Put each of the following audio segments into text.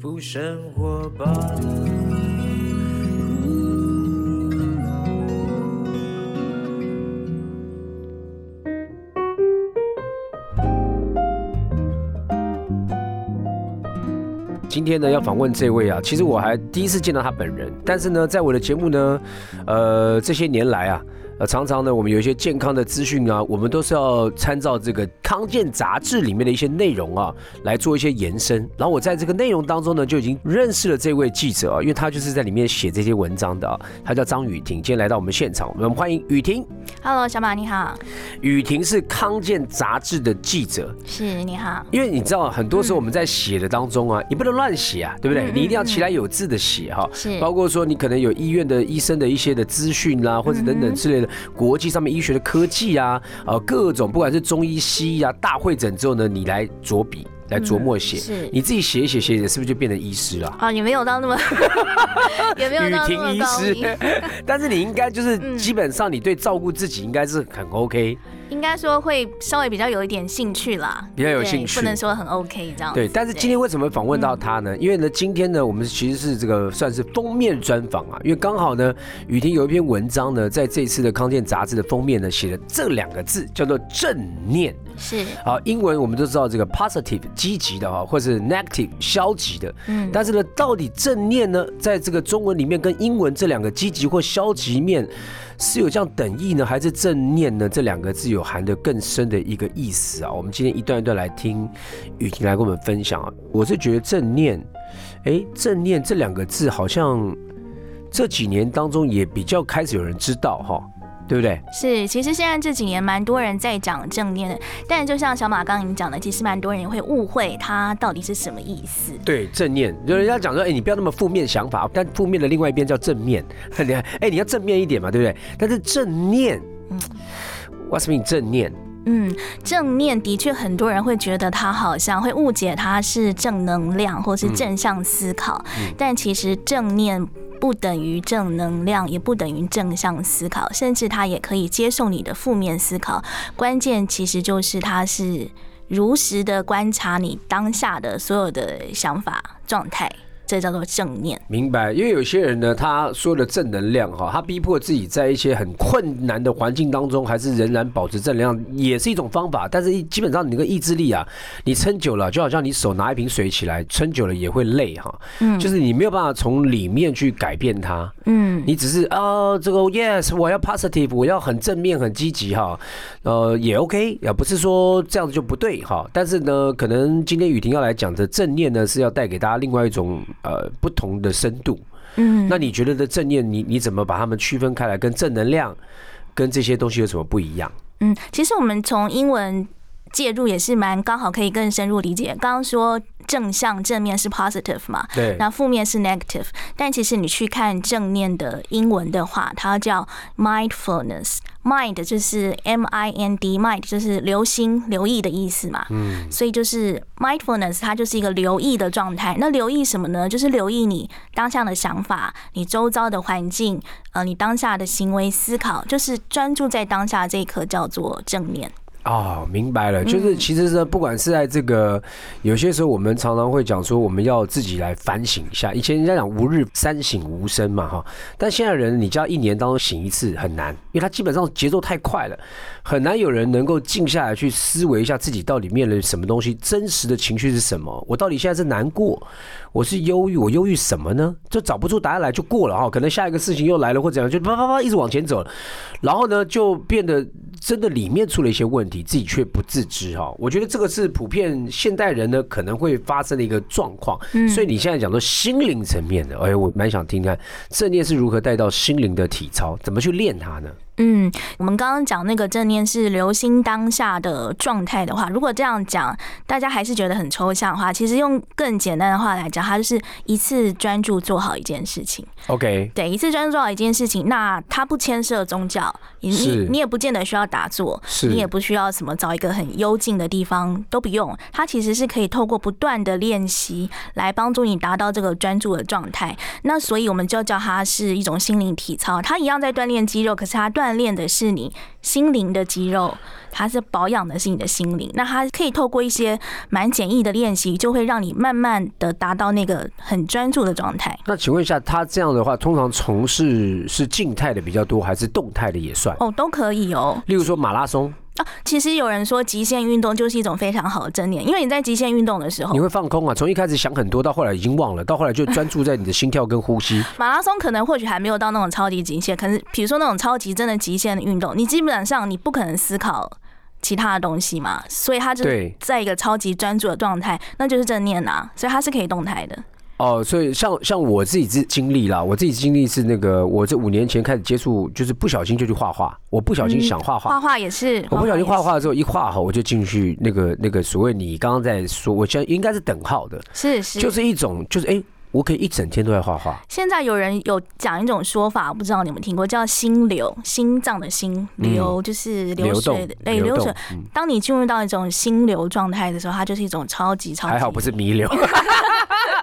福生活吧。今天呢，要访问这位啊，其实我还第一次见到他本人，但是呢，在我的节目呢，呃，这些年来啊。呃，常常呢，我们有一些健康的资讯啊，我们都是要参照这个康健杂志里面的一些内容啊，来做一些延伸。然后我在这个内容当中呢，就已经认识了这位记者啊，因为他就是在里面写这些文章的啊，他叫张雨婷，今天来到我们现场，我们欢迎雨婷。Hello，小马你好。雨婷是康健杂志的记者，是你好。因为你知道，很多时候我们在写的当中啊，你不能乱写啊，对不对？你一定要起来有字的写哈。是。包括说你可能有医院的医生的一些的资讯啦，或者等等之类的。国际上面医学的科技啊，呃，各种不管是中医西医啊，大会诊之后呢，你来着笔来琢磨写，是，你自己写一写写写，是不是就变成医师了？啊，也没有到那么，也没有到那么高 但是你应该就是基本上你对照顾自己应该是很 OK。应该说会稍微比较有一点兴趣啦，比较有兴趣，不能说很 OK 这样。对，但是今天为什么访问到他呢？因为呢，今天呢，我们其实是这个算是封面专访啊，因为刚好呢，雨婷有一篇文章呢，在这次的康健杂志的封面呢，写了这两个字叫做正念。是。好，英文我们都知道这个 positive 积极的哈，或是 negative 消极的。嗯。但是呢，到底正念呢，在这个中文里面跟英文这两个积极或消极面。是有这样等意呢，还是正念呢？这两个字有含的更深的一个意思啊。我们今天一段一段来听雨婷来跟我们分享啊。我是觉得正念，哎，正念这两个字好像这几年当中也比较开始有人知道哈。对不对？是，其实现在这几年蛮多人在讲正念的，但就像小马刚刚讲的，其实蛮多人会误会它到底是什么意思。对，正念，就人家讲说，哎，你不要那么负面想法，但负面的另外一边叫正面，你看，哎，你要正面一点嘛，对不对？但是正念，嗯，What's mean 正念？嗯，正念的确很多人会觉得它好像会误解它是正能量或是正向思考，但其实正念。不等于正能量，也不等于正向思考，甚至他也可以接受你的负面思考。关键其实就是他是如实的观察你当下的所有的想法状态。这叫做正念，明白？因为有些人呢，他说的正能量哈，他逼迫自己在一些很困难的环境当中，还是仍然保持正能量，也是一种方法。但是基本上你那个意志力啊，你撑久了，就好像你手拿一瓶水起来，撑久了也会累哈。嗯，就是你没有办法从里面去改变它。嗯，你只是啊，这个 yes，我要 positive，我要很正面、很积极哈。呃，也 OK，也不是说这样子就不对哈。但是呢，可能今天雨婷要来讲的正念呢，是要带给大家另外一种。呃，不同的深度，嗯，那你觉得的正念，你你怎么把它们区分开来？跟正能量，跟这些东西有什么不一样？嗯，其实我们从英文介入也是蛮刚好，可以更深入理解。刚刚说正向正面是 positive 嘛，对，那负面是 negative。但其实你去看正念的英文的话，它叫 mindfulness。Mind 就是 M I N D，Mind 就是留心、留意的意思嘛。嗯，所以就是 Mindfulness，它就是一个留意的状态。那留意什么呢？就是留意你当下的想法、你周遭的环境，呃，你当下的行为思考，就是专注在当下这一刻，叫做正念。哦，明白了，就是其实呢，不管是在这个有些时候，我们常常会讲说，我们要自己来反省一下。以前人家讲“吾日三省吾身”嘛，哈，但现在人，你叫一年当中醒一次很难，因为他基本上节奏太快了，很难有人能够静下来去思维一下自己到底面临什么东西，真实的情绪是什么，我到底现在是难过，我是忧郁，我忧郁什么呢？就找不出答案来就过了哈，可能下一个事情又来了或怎样，就啪啪啪一直往前走，然后呢就变得真的里面出了一些问题。自己却不自知哈，我觉得这个是普遍现代人呢可能会发生的一个状况。嗯，所以你现在讲说心灵层面的，哎，我蛮想听看正念是如何带到心灵的体操，怎么去练它呢？嗯，我们刚刚讲那个正念是留心当下的状态的话，如果这样讲，大家还是觉得很抽象的话，其实用更简单的话来讲，它就是一次专注做好一件事情。OK，对，一次专注做好一件事情，那它不牵涉宗教，你你也不见得需要打坐，你也不需要什么找一个很幽静的地方，都不用。它其实是可以透过不断的练习来帮助你达到这个专注的状态。那所以我们就叫它是一种心灵体操，它一样在锻炼肌肉，可是它锻锻炼的是你心灵的肌肉，它是保养的是你的心灵。那它可以透过一些蛮简易的练习，就会让你慢慢的达到那个很专注的状态。那请问一下，他这样的话，通常从事是静态的比较多，还是动态的也算？哦，都可以哦。例如说马拉松。啊，其实有人说极限运动就是一种非常好的正念，因为你在极限运动的时候，你会放空啊，从一开始想很多，到后来已经忘了，到后来就专注在你的心跳跟呼吸。马拉松可能或许还没有到那种超级极限，可是比如说那种超级真的极限的运动，你基本上你不可能思考其他的东西嘛，所以它就在一个超级专注的状态，那就是正念啊，所以它是可以动态的。哦，所以像像我自己经经历啦，我自己经历是那个，我这五年前开始接触，就是不小心就去画画，我不小心想画画，画画也是，我不小心画画之后一画好，我就进去那个那个所谓你刚刚在说，我现在应该是等号的，是是，就是一种就是哎，我可以一整天都在画画。现在有人有讲一种说法，不知道你们听过，叫心流，心脏的心流就是流水的，哎，流水。当你进入到一种心流状态的时候，它就是一种超级超级，还好不是弥留。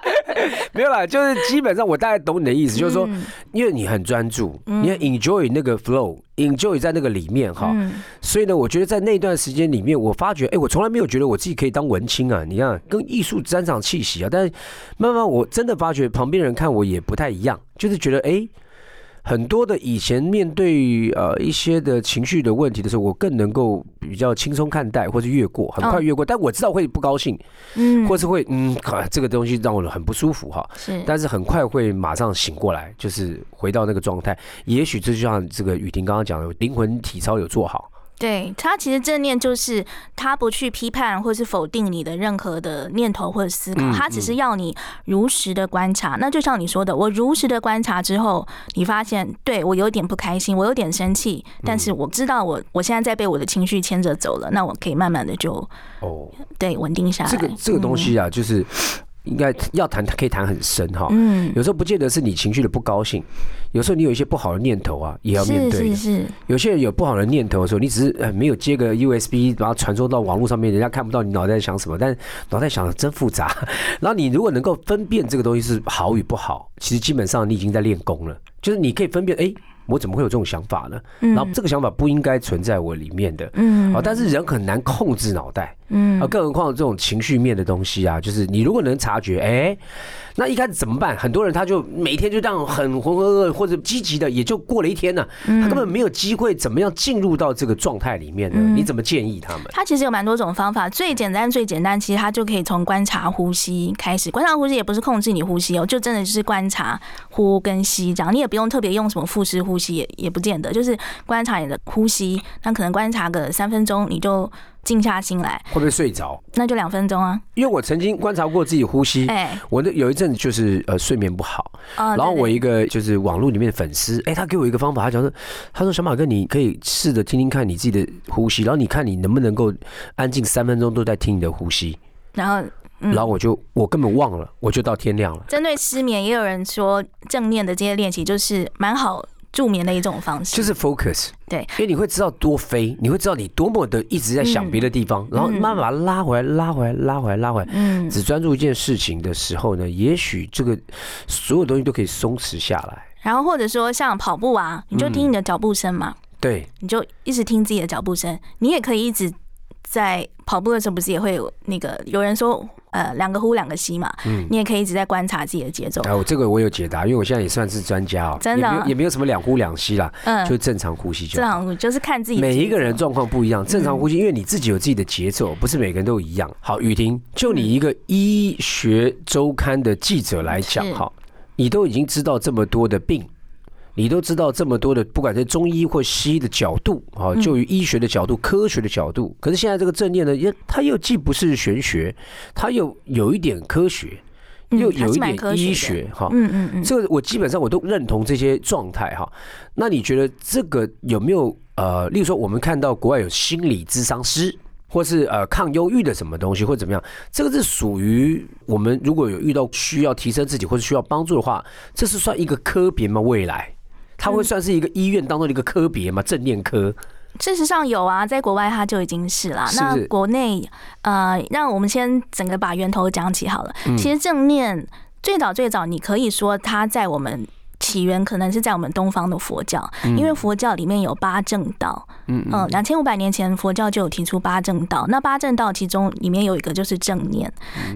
没有啦，就是基本上我大概懂你的意思，就是说，因为你很专注，你很 enjoy 那个 flow，enjoy 在那个里面哈，所以呢，我觉得在那段时间里面，我发觉，哎，我从来没有觉得我自己可以当文青啊，你看，跟艺术沾上气息啊，但是慢慢我真的发觉旁边人看我也不太一样，就是觉得，哎。很多的以前面对呃一些的情绪的问题的时候，我更能够比较轻松看待，或是越过，很快越过。但我知道会不高兴，嗯，或是会嗯，这个东西让我很不舒服哈。是，但是很快会马上醒过来，就是回到那个状态。也许这就像这个雨婷刚刚讲的，灵魂体操有做好。对他其实正念就是他不去批判或是否定你的任何的念头或者思考，他只是要你如实的观察。那就像你说的，我如实的观察之后，你发现对我有点不开心，我有点生气，但是我知道我我现在在被我的情绪牵着走了，那我可以慢慢的就哦，对，稳定下来。这个这个东西啊，就是。应该要谈，可以谈很深哈。嗯，有时候不见得是你情绪的不高兴，有时候你有一些不好的念头啊，也要面对。是是是。有些人有不好的念头的时候，你只是呃没有接个 USB，把它传送到网络上面，人家看不到你脑袋在想什么。但脑袋想的真复杂。然后你如果能够分辨这个东西是好与不好，其实基本上你已经在练功了。就是你可以分辨，哎。我怎么会有这种想法呢？然后这个想法不应该存在我里面的。嗯，啊，但是人很难控制脑袋。嗯，啊，更何况这种情绪面的东西啊，就是你如果能察觉，哎。那一开始怎么办？很多人他就每天就这样很浑浑噩噩或者积极的，也就过了一天呢。他根本没有机会怎么样进入到这个状态里面呢。你怎么建议他们？他其实有蛮多种方法，最简单最简单，其实他就可以从观察呼吸开始。观察呼吸也不是控制你呼吸哦，就真的就是观察呼跟吸这样。你也不用特别用什么腹式呼吸，也也不见得，就是观察你的呼吸。那可能观察个三分钟，你就。静下心来，会不会睡着？那就两分钟啊。因为我曾经观察过自己呼吸，哎，我的有一阵子就是呃睡眠不好，然后我一个就是网络里面的粉丝，哎，他给我一个方法，他讲说，他说小马哥，你可以试着听听看你自己的呼吸，然后你看你能不能够安静三分钟都在听你的呼吸，然后，然后我就我根本忘了，我就到天亮了。针对失眠，也有人说正念的这些练习就是蛮好。助眠的一种方式。就是 focus，对，因为你会知道多飞，你会知道你多么的一直在想别的地方，然后慢慢把它拉回来，拉回来，拉回来，拉回来，嗯，只专注一件事情的时候呢，也许这个所有东西都可以松弛下来。然后或者说像跑步啊，你就听你的脚步声嘛，对，你就一直听自己的脚步声，你也可以一直在跑步的时候，不是也会有那个有人说。呃，两个呼，两个吸嘛。嗯，你也可以一直在观察自己的节奏。哎，我这个我有解答，因为我现在也算是专家哦。真的，也没有什么两呼两吸啦。嗯，就正常呼吸就。正常呼吸就是看自己。每一个人状况不一样，正常呼吸，因为你自己有自己的节奏，不是每个人都一样。好，雨婷，就你一个医学周刊的记者来讲，哈，你都已经知道这么多的病。你都知道这么多的，不管是中医或西医的角度啊，就于医学的角度、科学的角度。可是现在这个正念呢，也它又既不是玄学，它又有一点科学，又有一点医学哈。嗯嗯嗯，这个我基本上我都认同这些状态哈。那你觉得这个有没有呃，例如说我们看到国外有心理咨商师，或是呃抗忧郁的什么东西，或怎么样？这个是属于我们如果有遇到需要提升自己或者需要帮助的话，这是算一个科别吗？未来？它会算是一个医院当中的一个科别嘛？正念科？事实上有啊，在国外它就已经是了。那国内呃，让我们先整个把源头讲起好了。其实正念最早最早，你可以说它在我们。起源可能是在我们东方的佛教，因为佛教里面有八正道。嗯嗯，两千五百年前佛教就有提出八正道，那八正道其中里面有一个就是正念，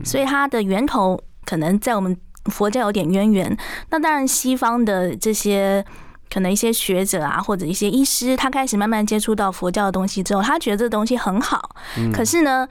所以它的源头可能在我们佛教有点渊源。那当然，西方的这些可能一些学者啊，或者一些医师，他开始慢慢接触到佛教的东西之后，他觉得这东西很好。可是呢，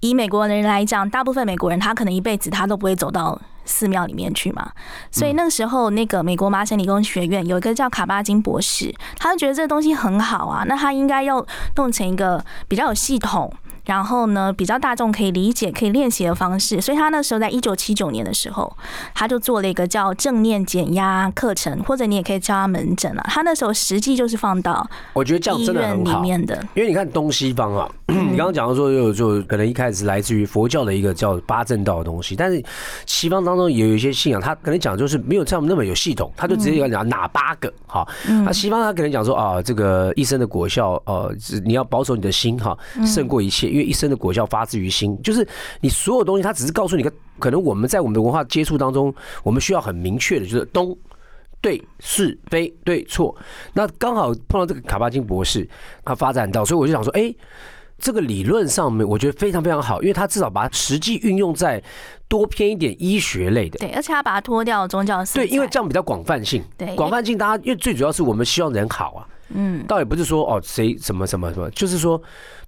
以美国人来讲，大部分美国人他可能一辈子他都不会走到。寺庙里面去嘛，所以那个时候，那个美国麻省理工学院有一个叫卡巴金博士，他就觉得这东西很好啊，那他应该要弄成一个比较有系统。然后呢，比较大众可以理解、可以练习的方式，所以他那时候在一九七九年的时候，他就做了一个叫正念减压课程，或者你也可以叫他门诊啊。他那时候实际就是放到我觉得这样真的很好，因为你看东西方啊，你刚刚讲到说就就可能一开始来自于佛教的一个叫八正道的东西，但是西方当中也有一些信仰，他可能讲就是没有这样那么有系统，他就直接要讲哪八个哈。那西方他可能讲说啊，这个一生的果效，呃，你要保守你的心哈，胜过一切。因为一生的果效发自于心，就是你所有东西，它只是告诉你个，可能我们在我们的文化接触当中，我们需要很明确的，就是东对是非对错。那刚好碰到这个卡巴金博士，他发展到，所以我就想说，哎，这个理论上面我觉得非常非常好，因为他至少把它实际运用在多偏一点医学类的，对，而且他把它脱掉宗教色对，因为这样比较广泛性，对，广泛性，大家因为最主要是我们希望人好啊，嗯，倒也不是说哦谁什么什么什么，就是说。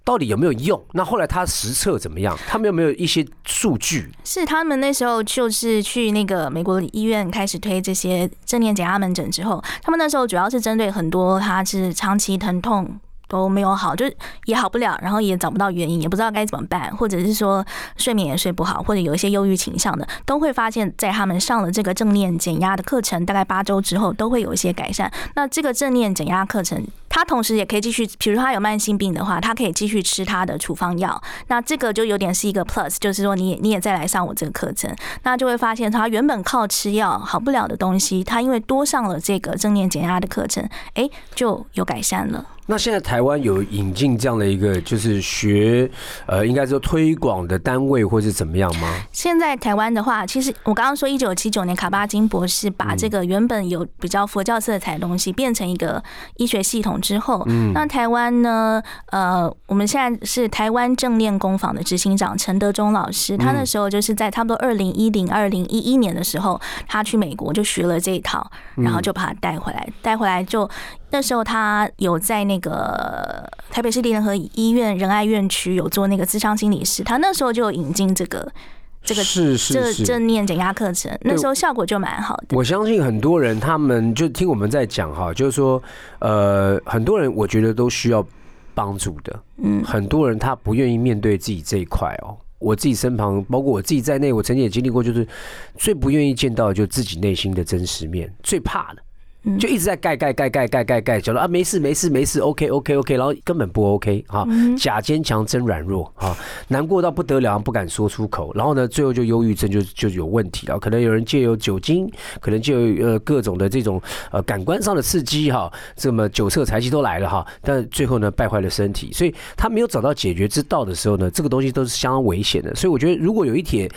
到底有没有用？那后来他实测怎么样？他们有没有一些数据？是他们那时候就是去那个美国医院开始推这些正念减压门诊之后，他们那时候主要是针对很多他是长期疼痛。都没有好，就也好不了，然后也找不到原因，也不知道该怎么办，或者是说睡眠也睡不好，或者有一些忧郁倾向的，都会发现，在他们上了这个正念减压的课程，大概八周之后，都会有一些改善。那这个正念减压课程，他同时也可以继续，比如他有慢性病的话，他可以继续吃他的处方药。那这个就有点是一个 plus，就是说你你也再来上我这个课程，那就会发现他原本靠吃药好不了的东西，他因为多上了这个正念减压的课程，哎，就有改善了。那现在台湾有引进这样的一个，就是学，呃，应该说推广的单位或是怎么样吗？现在台湾的话，其实我刚刚说一九七九年卡巴金博士把这个原本有比较佛教色彩的东西变成一个医学系统之后，嗯，那台湾呢，呃，我们现在是台湾正念工坊的执行长陈德忠老师，他那时候就是在差不多二零一零二零一一年的时候，他去美国就学了这一套，然后就把它带回来，带回来就。那时候他有在那个台北市立联合医院仁爱院区有做那个智商心理师，他那时候就有引进这个这个是是是正念减压课程，那时候效果就蛮好的。我相信很多人他们就听我们在讲哈，就是说呃很多人我觉得都需要帮助的，嗯，很多人他不愿意面对自己这一块哦。我自己身旁包括我自己在内，我曾经也经历过，就是最不愿意见到就自己内心的真实面，最怕的。就一直在盖盖盖盖盖盖盖，讲说啊没事没事没事，OK OK OK，然后根本不 OK 哈，假坚强真软弱哈，难过到不得了，不敢说出口，然后呢，最后就忧郁症就就有问题了，可能有人借由酒精，可能借由呃各种的这种呃感官上的刺激哈，这么酒色财气都来了哈，但最后呢败坏了身体，所以他没有找到解决之道的时候呢，这个东西都是相当危险的，所以我觉得如果有一帖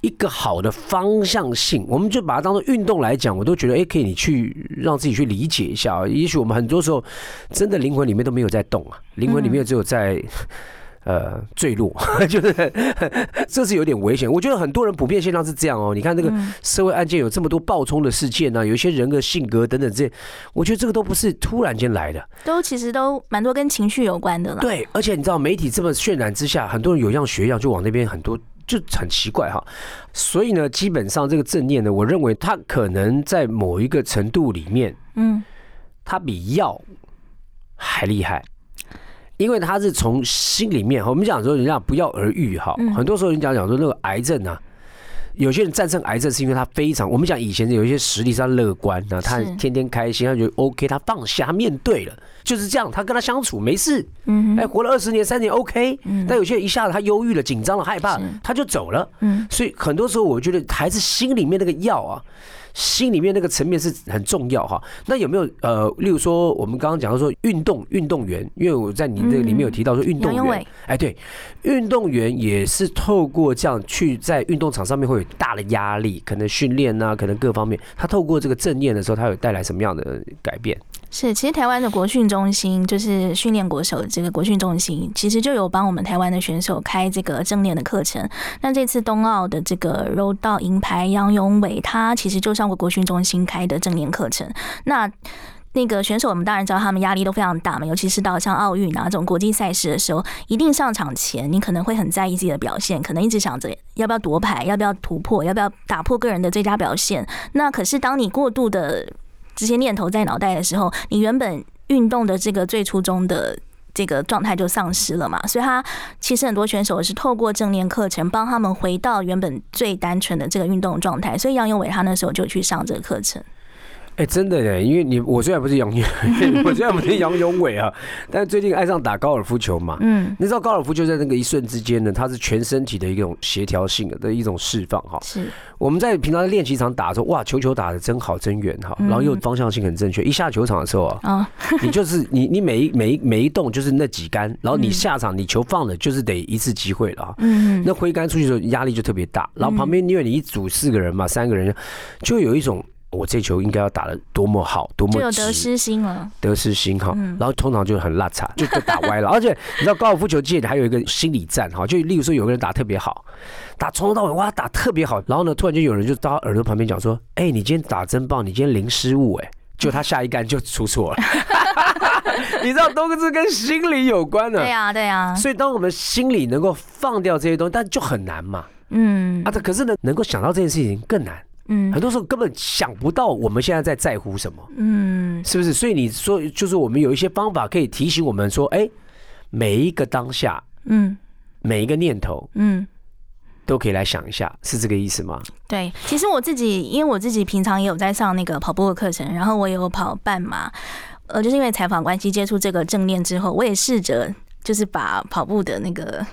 一个好的方向性，我们就把它当做运动来讲，我都觉得哎可以你去让。自己去理解一下啊，也许我们很多时候真的灵魂里面都没有在动啊，灵魂里面只有在 呃坠落，就是 这是有点危险。我觉得很多人普遍现象是这样哦。你看这个社会案件有这么多暴冲的事件呢，有一些人的性格等等这些，我觉得这个都不是突然间来的，都其实都蛮多跟情绪有关的了。对，而且你知道媒体这么渲染之下，很多人有样学样，就往那边很多。就很奇怪哈，所以呢，基本上这个正念呢，我认为它可能在某一个程度里面，嗯，它比药还厉害，因为它是从心里面，我们讲说人家不药而愈哈，很多时候人讲讲说那个癌症啊。有些人战胜癌症是因为他非常，我们讲以前有一些实力上乐观啊，他天天开心，他觉得 OK，他放下他面对了，就是这样，他跟他相处没事，嗯，哎，活了二十年、三年 OK，但有些人一下子他忧郁了、紧张了、害怕，他就走了，嗯，所以很多时候我觉得还是心里面那个药啊，心里面那个层面是很重要哈。那有没有呃，例如说我们刚刚讲到说运动运动员，因为我在你这里面有提到说运动员，哎对，运动员也是透过这样去在运动场上面会有大的压力，可能训练啊，可能各方面，他透过这个正念的时候，他有带来什么样的改变？是，其实台湾的国训中心就是训练国手这个国训中心，其实就有帮我们台湾的选手开这个正念的课程。那这次冬奥的这个柔道银牌杨永伟，他其实就上过国训中心开的正念课程。那那个选手，我们当然知道他们压力都非常大嘛，尤其是到像奥运啊这种国际赛事的时候，一定上场前你可能会很在意自己的表现，可能一直想着要不要夺牌，要不要突破，要不要打破个人的最佳表现。那可是当你过度的这些念头在脑袋的时候，你原本运动的这个最初中的这个状态就丧失了嘛。所以，他其实很多选手是透过正念课程帮他们回到原本最单纯的这个运动状态。所以，杨永伟他那时候就去上这个课程。哎，真的耶！因为你我虽然不是杨永，我虽然不是杨永伟啊，但是最近爱上打高尔夫球嘛。嗯，你知道高尔夫球在那个一瞬之间呢，它是全身体的一种协调性的一种释放哈。是我们在平常练习场打的时候，哇，球球打的真好真远哈，然后又方向性很正确。一下球场的时候啊，你就是你你每一每一每一动就是那几杆，然后你下场你球放了就是得一次机会了啊。嗯，那挥杆出去的时候压力就特别大，然后旁边因为你一组四个人嘛，三个人就有一种。我这球应该要打的多么好，多么就有得失心了，得失心哈，然后通常就很拉差，就就打歪了。而且你知道高尔夫球界还有一个心理战哈，就例如说有个人打特别好，打从头到尾哇打特别好，然后呢突然就有人就到耳朵旁边讲说，哎，你今天打真棒，你今天零失误哎，就他下一杆就出错了。你知道都是跟心理有关的，对呀对呀。所以当我们心里能够放掉这些东西，但就很难嘛。嗯啊，这可是呢，能够想到这件事情更难。嗯，很多时候根本想不到我们现在在在乎什么，嗯，是不是？所以你说，就是我们有一些方法可以提醒我们说，哎，每一个当下，嗯，每一个念头，嗯，都可以来想一下，是这个意思吗？对，其实我自己，因为我自己平常也有在上那个跑步的课程，然后我也有跑半马，呃，就是因为采访关系接触这个正念之后，我也试着就是把跑步的那个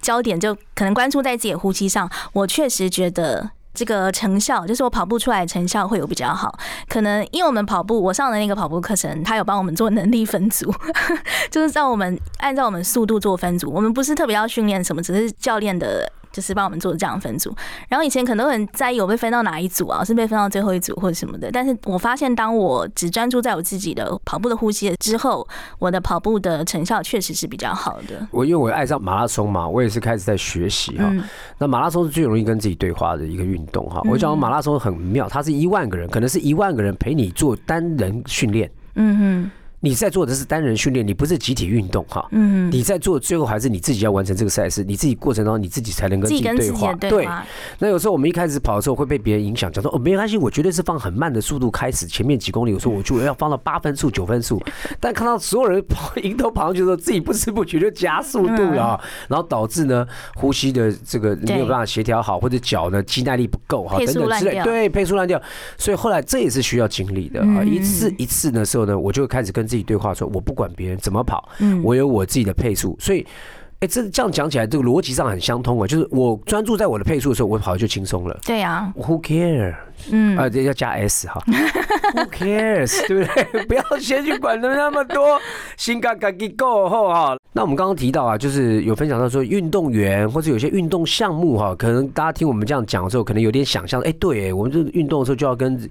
焦点就可能关注在自己的呼吸上，我确实觉得。这个成效就是我跑步出来的成效会有比较好，可能因为我们跑步，我上的那个跑步课程，他有帮我们做能力分组，就是让我们按照我们速度做分组，我们不是特别要训练什么，只是教练的。就是帮我们做这样分组，然后以前可能很在意我被分到哪一组啊，是被分到最后一组或者什么的。但是我发现，当我只专注在我自己的跑步的呼吸之后，我的跑步的成效确实是比较好的。我因为我爱上马拉松嘛，我也是开始在学习哈。那马拉松是最容易跟自己对话的一个运动哈。我讲马拉松很妙，它是一万个人，可能是一万个人陪你做单人训练。嗯哼。你在做的是单人训练，你不是集体运动哈。嗯。你在做，最后还是你自己要完成这个赛事，你自己过程当中你自己才能跟自己对话。对。那有时候我们一开始跑的时候会被别人影响，讲说哦没关系，我绝对是放很慢的速度开始，前面几公里，有时候我就要放到八分速、九分速。但看到所有人跑迎头跑上去的时候，自己不知不觉就加速度了，然后导致呢呼吸的这个没有办法协调好，或者脚呢肌耐力不够哈等等之类，对，配速乱掉。所以后来这也是需要经历的啊，一次一次的时候呢，我就开始跟自己对话说，我不管别人怎么跑，我有我自己的配速，所以，哎，这这样讲起来，这个逻辑上很相通啊。就是我专注在我的配速的时候，我跑就轻松了。对呀，Who care？嗯，啊，这要加 s 哈，Who cares？对不对？不要先去管的那么多，心嘎嘎给够后哈。那我们刚刚提到啊，就是有分享到说，运动员或者有些运动项目哈，可能大家听我们这样讲的时候，可能有点想象，哎，对，我们这运动的时候就要跟自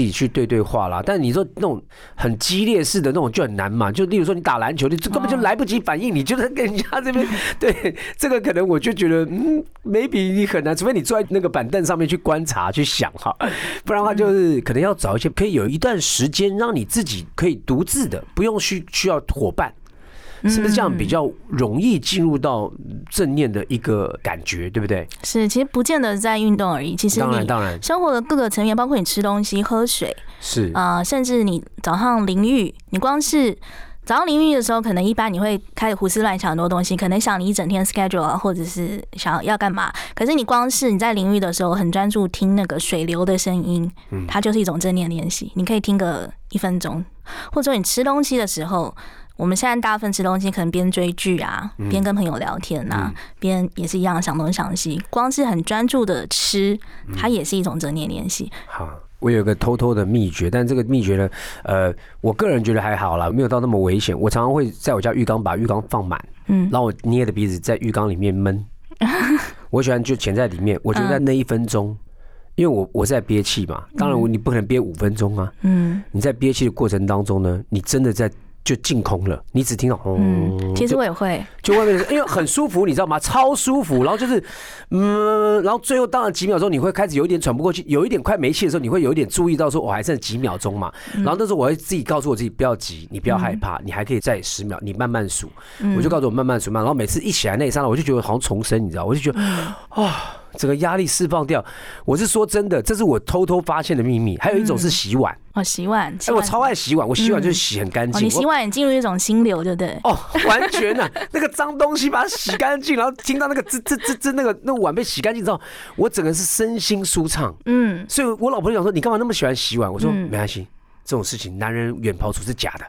己去对对话啦。但你说那种很激烈式的那种就很难嘛，就例如说你打篮球，你根本就来不及反应，你就是跟人家这边 对这个可能我就觉得嗯，maybe 你很难，除非你坐在那个板凳上面去观察去想哈。不然的话，就是可能要找一些可以有一段时间让你自己可以独自的，不用需需要伙伴，是不是这样比较容易进入到正念的一个感觉，对不对？是，其实不见得在运动而已，其实当然当然，生活的各个层面，包括你吃东西、喝水，是啊，甚至你早上淋浴，你光是。早上淋浴的时候，可能一般你会开始胡思乱想很多东西，可能想你一整天 schedule 啊，或者是想要干嘛。可是你光是你在淋浴的时候很专注听那个水流的声音，它就是一种正念练习。你可以听个一分钟，或者说你吃东西的时候。我们现在大部分吃东西，可能边追剧啊，边跟朋友聊天啊，边也是一样想东想西。光是很专注的吃，它也是一种正念练习。好，我有个偷偷的秘诀，但这个秘诀呢，呃，我个人觉得还好啦，没有到那么危险。我常常会在我家浴缸把浴缸放满，嗯，然后我捏着鼻子在浴缸里面闷。我喜欢就潜在里面，我觉得在那一分钟，因为我我在憋气嘛，当然我你不可能憋五分钟啊，嗯，你在憋气的过程当中呢，你真的在。就净空了，你只听到嗯，其实我也会，就外面因为很舒服，你知道吗？超舒服，然后就是嗯，然后最后当然几秒钟你会开始有一点喘不过气，有一点快没气的时候，你会有一点注意到说我还剩几秒钟嘛，然后那时候我会自己告诉我自己不要急，你不要害怕，你还可以再十秒，你慢慢数，我就告诉我慢慢数慢，然后每次一起来那一刹那，我就觉得好像重生，你知道，我就觉得啊。整个压力释放掉，我是说真的，这是我偷偷发现的秘密。还有一种是洗碗哦，洗碗，哎，我超爱洗碗，我洗碗就是洗很干净。你洗碗也进入一种心流，对不对？哦，完全啊，那个脏东西把它洗干净，然后听到那个滋滋滋滋，那个那碗被洗干净之后，我整个是身心舒畅。嗯，所以我老婆就讲说，你干嘛那么喜欢洗碗？我说没关系，这种事情男人远抛出是假的。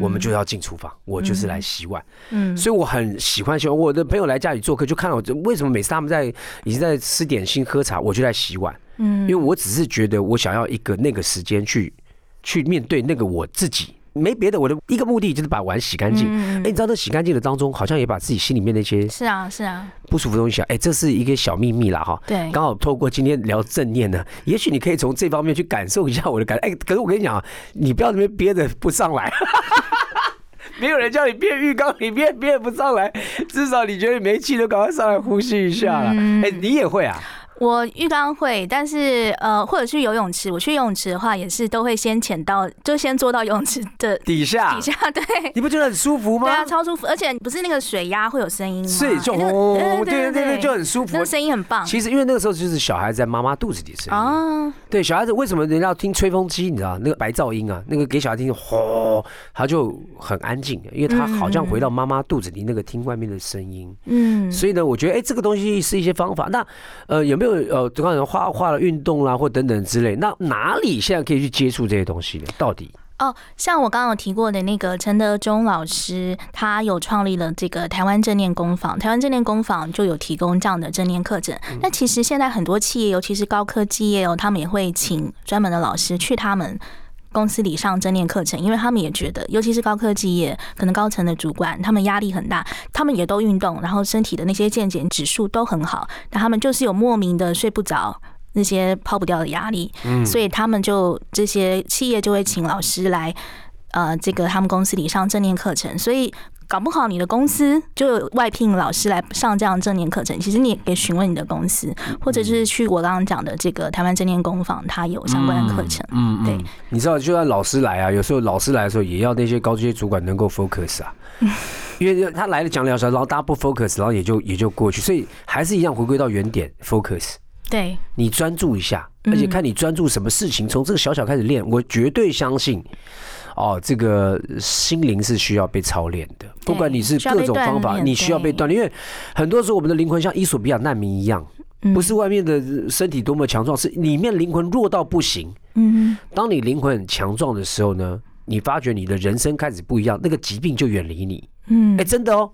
我们就要进厨房，我就是来洗碗，嗯，所以我很喜欢洗碗。我的朋友来家里做客，就看到我，为什么每次他们在已经在吃点心、喝茶，我就在洗碗，嗯，因为我只是觉得我想要一个那个时间去去面对那个我自己。没别的，我的一个目的就是把碗洗干净。哎，你知道，那洗干净的当中，好像也把自己心里面那些是啊是啊不舒服的东西啊，哎，这是一个小秘密啦哈。对，刚好透过今天聊正念呢，也许你可以从这方面去感受一下我的感。哎，可是我跟你讲啊，你不要那边憋着不上来。没有人叫你憋浴缸，你憋憋不上来，至少你觉得你没气，就赶快上来呼吸一下了。哎，你也会啊？我浴缸会，但是呃，或者去游泳池。我去游泳池的话，也是都会先潜到，就先坐到游泳池的 底下。底下对，你不觉得很舒服吗？对啊，超舒服。而且不是那个水压会有声音吗？是，就哦，对对对对，就很舒服。那声音很棒。其实因为那个时候就是小孩在妈妈肚子里声音啊。对，小孩子为什么人家要听吹风机？你知道那个白噪音啊，那个给小孩听，嚯，他就很安静，因为他好像回到妈妈肚子里那个听外面的声音。嗯。所以呢，我觉得哎，这个东西是一些方法。那呃，有没有呃，刚才画画的运动啦，或等等之类，那哪里现在可以去接触这些东西呢？到底？哦，像我刚刚有提过的那个陈德忠老师，他有创立了这个台湾正念工坊，台湾正念工坊就有提供这样的正念课程。那其实现在很多企业，尤其是高科技业哦，他们也会请专门的老师去他们公司里上正念课程，因为他们也觉得，尤其是高科技业，可能高层的主管他们压力很大，他们也都运动，然后身体的那些健检指数都很好，但他们就是有莫名的睡不着。那些抛不掉的压力，所以他们就这些企业就会请老师来，呃，这个他们公司里上正念课程。所以搞不好你的公司就有外聘老师来上这样正念课程。其实你也可以询问你的公司，或者是去我刚刚讲的这个台湾正念工坊，它有相关的课程。嗯，对。你知道，就算老师来啊，有时候老师来的时候也要那些高阶主管能够 focus 啊，因为他来了讲两小时，然后大家不 focus，然后也就也就过去，所以还是一样回归到原点 focus。对你专注一下，而且看你专注什么事情，从这个小小开始练，我绝对相信，哦，这个心灵是需要被操练的。不管你是各种方法，你需要被锻炼，因为很多时候我们的灵魂像伊索比亚难民一样，不是外面的身体多么强壮，是里面灵魂弱到不行。嗯，当你灵魂很强壮的时候呢，你发觉你的人生开始不一样，那个疾病就远离你。嗯，哎，真的哦。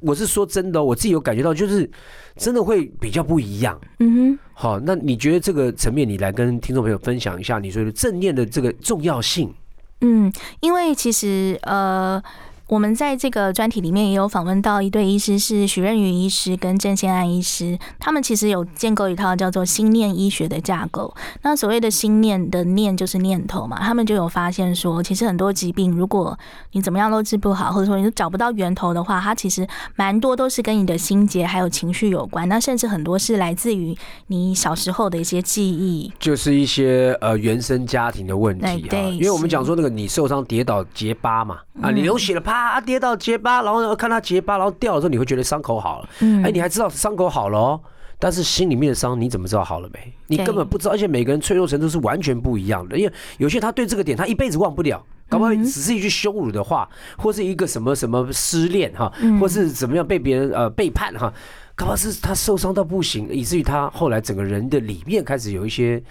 我是说真的，我自己有感觉到，就是真的会比较不一样。嗯哼，好，那你觉得这个层面，你来跟听众朋友分享一下，你说的正念的这个重要性？嗯，因为其实呃。我们在这个专题里面也有访问到一对医师，是许任宇医师跟郑先安医师，他们其实有建构一套叫做心念医学的架构。那所谓的心念的念就是念头嘛，他们就有发现说，其实很多疾病，如果你怎么样都治不好，或者说你找不到源头的话，它其实蛮多都是跟你的心结还有情绪有关。那甚至很多是来自于你小时候的一些记忆，就是一些呃原生家庭的问题哈。因为我们讲说那个你受伤跌倒结疤嘛，啊，你流血了啪。啊！跌到结疤，然后看他结疤，然后掉的时候，你会觉得伤口好了。嗯，哎，你还知道伤口好了哦，但是心里面的伤你怎么知道好了没？你根本不知道，而且每个人脆弱程度是完全不一样的。因为有些他对这个点他一辈子忘不了，搞不好只是一句羞辱的话，或是一个什么什么失恋哈，或是怎么样被别人呃背叛哈，搞不好是他受伤到不行，以至于他后来整个人的里面开始有一些。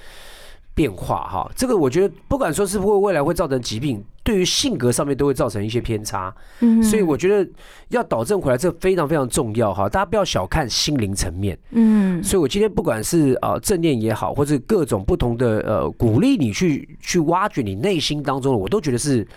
变化哈。这个我觉得不管说是不会未来会造成疾病，对于性格上面都会造成一些偏差。嗯所以我觉得要导正回来，这非常非常重要哈。大家不要小看心灵层面。嗯所以我今天不管是呃正念也好，或者各种不同的呃鼓励你去去挖掘你内心当中的，我都觉得是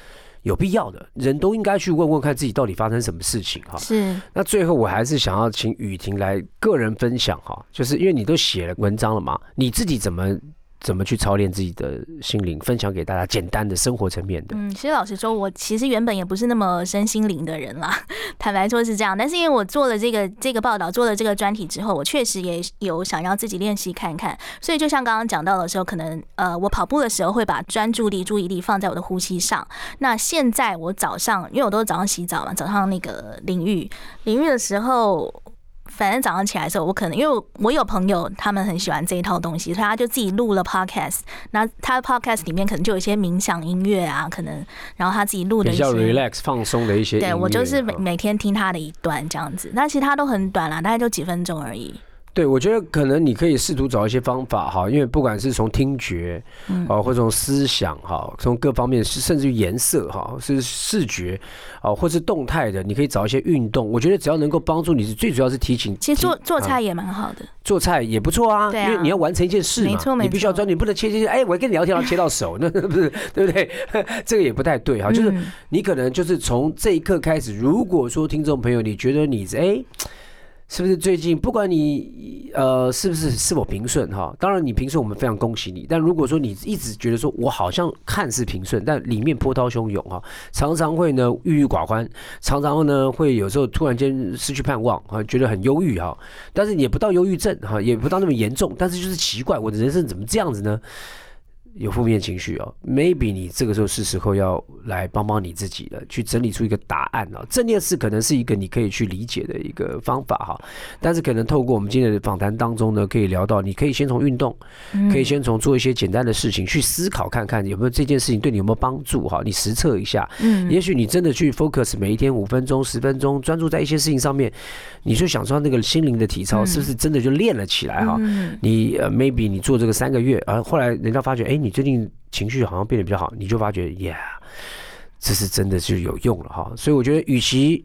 有必要的。人都应该去问问看自己到底发生什么事情哈。是那最后我还是想要请雨婷来个人分享哈，就是因为你都写了文章了嘛，你自己怎么怎么去操练自己的心灵，分享给大家简单的生活层面的。嗯，其实老实说，我其实原本也不是那么身心灵的人啦，坦白说是这样。但是因为我做了这个这个报道，做了这个专题之后，我确实也有想要自己练习看看。所以就像刚刚讲到的时候，可能呃，我跑步的时候会把专注力、注意力放在我的呼吸上。那现在我早上，因为我都是早上洗澡嘛，早上那个淋浴淋浴的时候。反正早上起来的时候，我可能因为我有朋友，他们很喜欢这一套东西，所以他就自己录了 podcast。那他的 podcast 里面可能就有一些冥想音乐啊，可能然后他自己录的一些比较 relax 放松的一些。对我就是每每天听他的一段这样子，但其实他都很短啦，大概就几分钟而已。对，我觉得可能你可以试图找一些方法哈，因为不管是从听觉，嗯啊，或者从思想哈，从各方面，甚至于颜色哈，是视觉，啊，或是动态的，你可以找一些运动。我觉得只要能够帮助你，是最主要是提醒。其实做做菜也蛮好的，做菜也不错啊，啊因为你要完成一件事嘛，没错没错你必须要专，你不能切切切，哎，我跟你聊天然后切到手，那不是对不对？这个也不太对哈，就是嗯你可能就是从这一刻开始，如果说听众朋友你觉得你哎。是不是最近不管你呃是不是是否平顺哈？当然你平顺我们非常恭喜你，但如果说你一直觉得说我好像看似平顺，但里面波涛汹涌哈，常常会呢郁郁寡欢，常常呢会有时候突然间失去盼望啊，觉得很忧郁哈，但是也不到忧郁症哈，也不到那么严重，但是就是奇怪，我的人生怎么这样子呢？有负面情绪哦，maybe 你这个时候是时候要来帮帮你自己了，去整理出一个答案哦。正念是可能是一个你可以去理解的一个方法哈，但是可能透过我们今天的访谈当中呢，可以聊到，你可以先从运动，可以先从做一些简单的事情去思考看看有没有这件事情对你有没有帮助哈，你实测一下，嗯也许你真的去 focus 每一天五分钟、十分钟，专注在一些事情上面，你就想说那个心灵的体操是不是真的就练了起来哈？嗯你呃 maybe 你做这个三个月，而后来人家发觉，哎，你最近情绪好像变得比较好，你就发觉，yeah，这是真的就有用了哈。所以我觉得，与其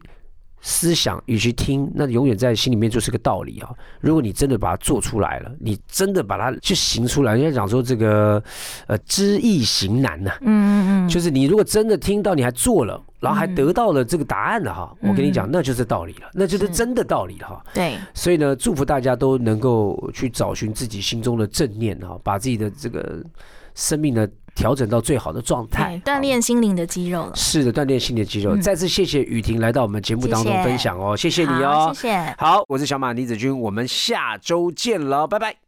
思想，与其听，那永远在心里面就是个道理啊。如果你真的把它做出来了，你真的把它去行出来，人家讲说这个呃知易行难呐、嗯嗯嗯，就是你如果真的听到，你还做了，然后还得到了这个答案了哈，我跟你讲，那就是道理了，那就是是真的道理了哈。对，所以呢，祝福大家都能够去找寻自己心中的正念哈，把自己的这个生命呢调整到最好的状态对，，锻炼心灵的肌肉了。是的，锻炼心理肌肉。嗯再次谢谢雨婷来到我们节目当中分享哦，谢谢你哦。谢谢。好，我是小马李子君，我们下周见了，拜拜。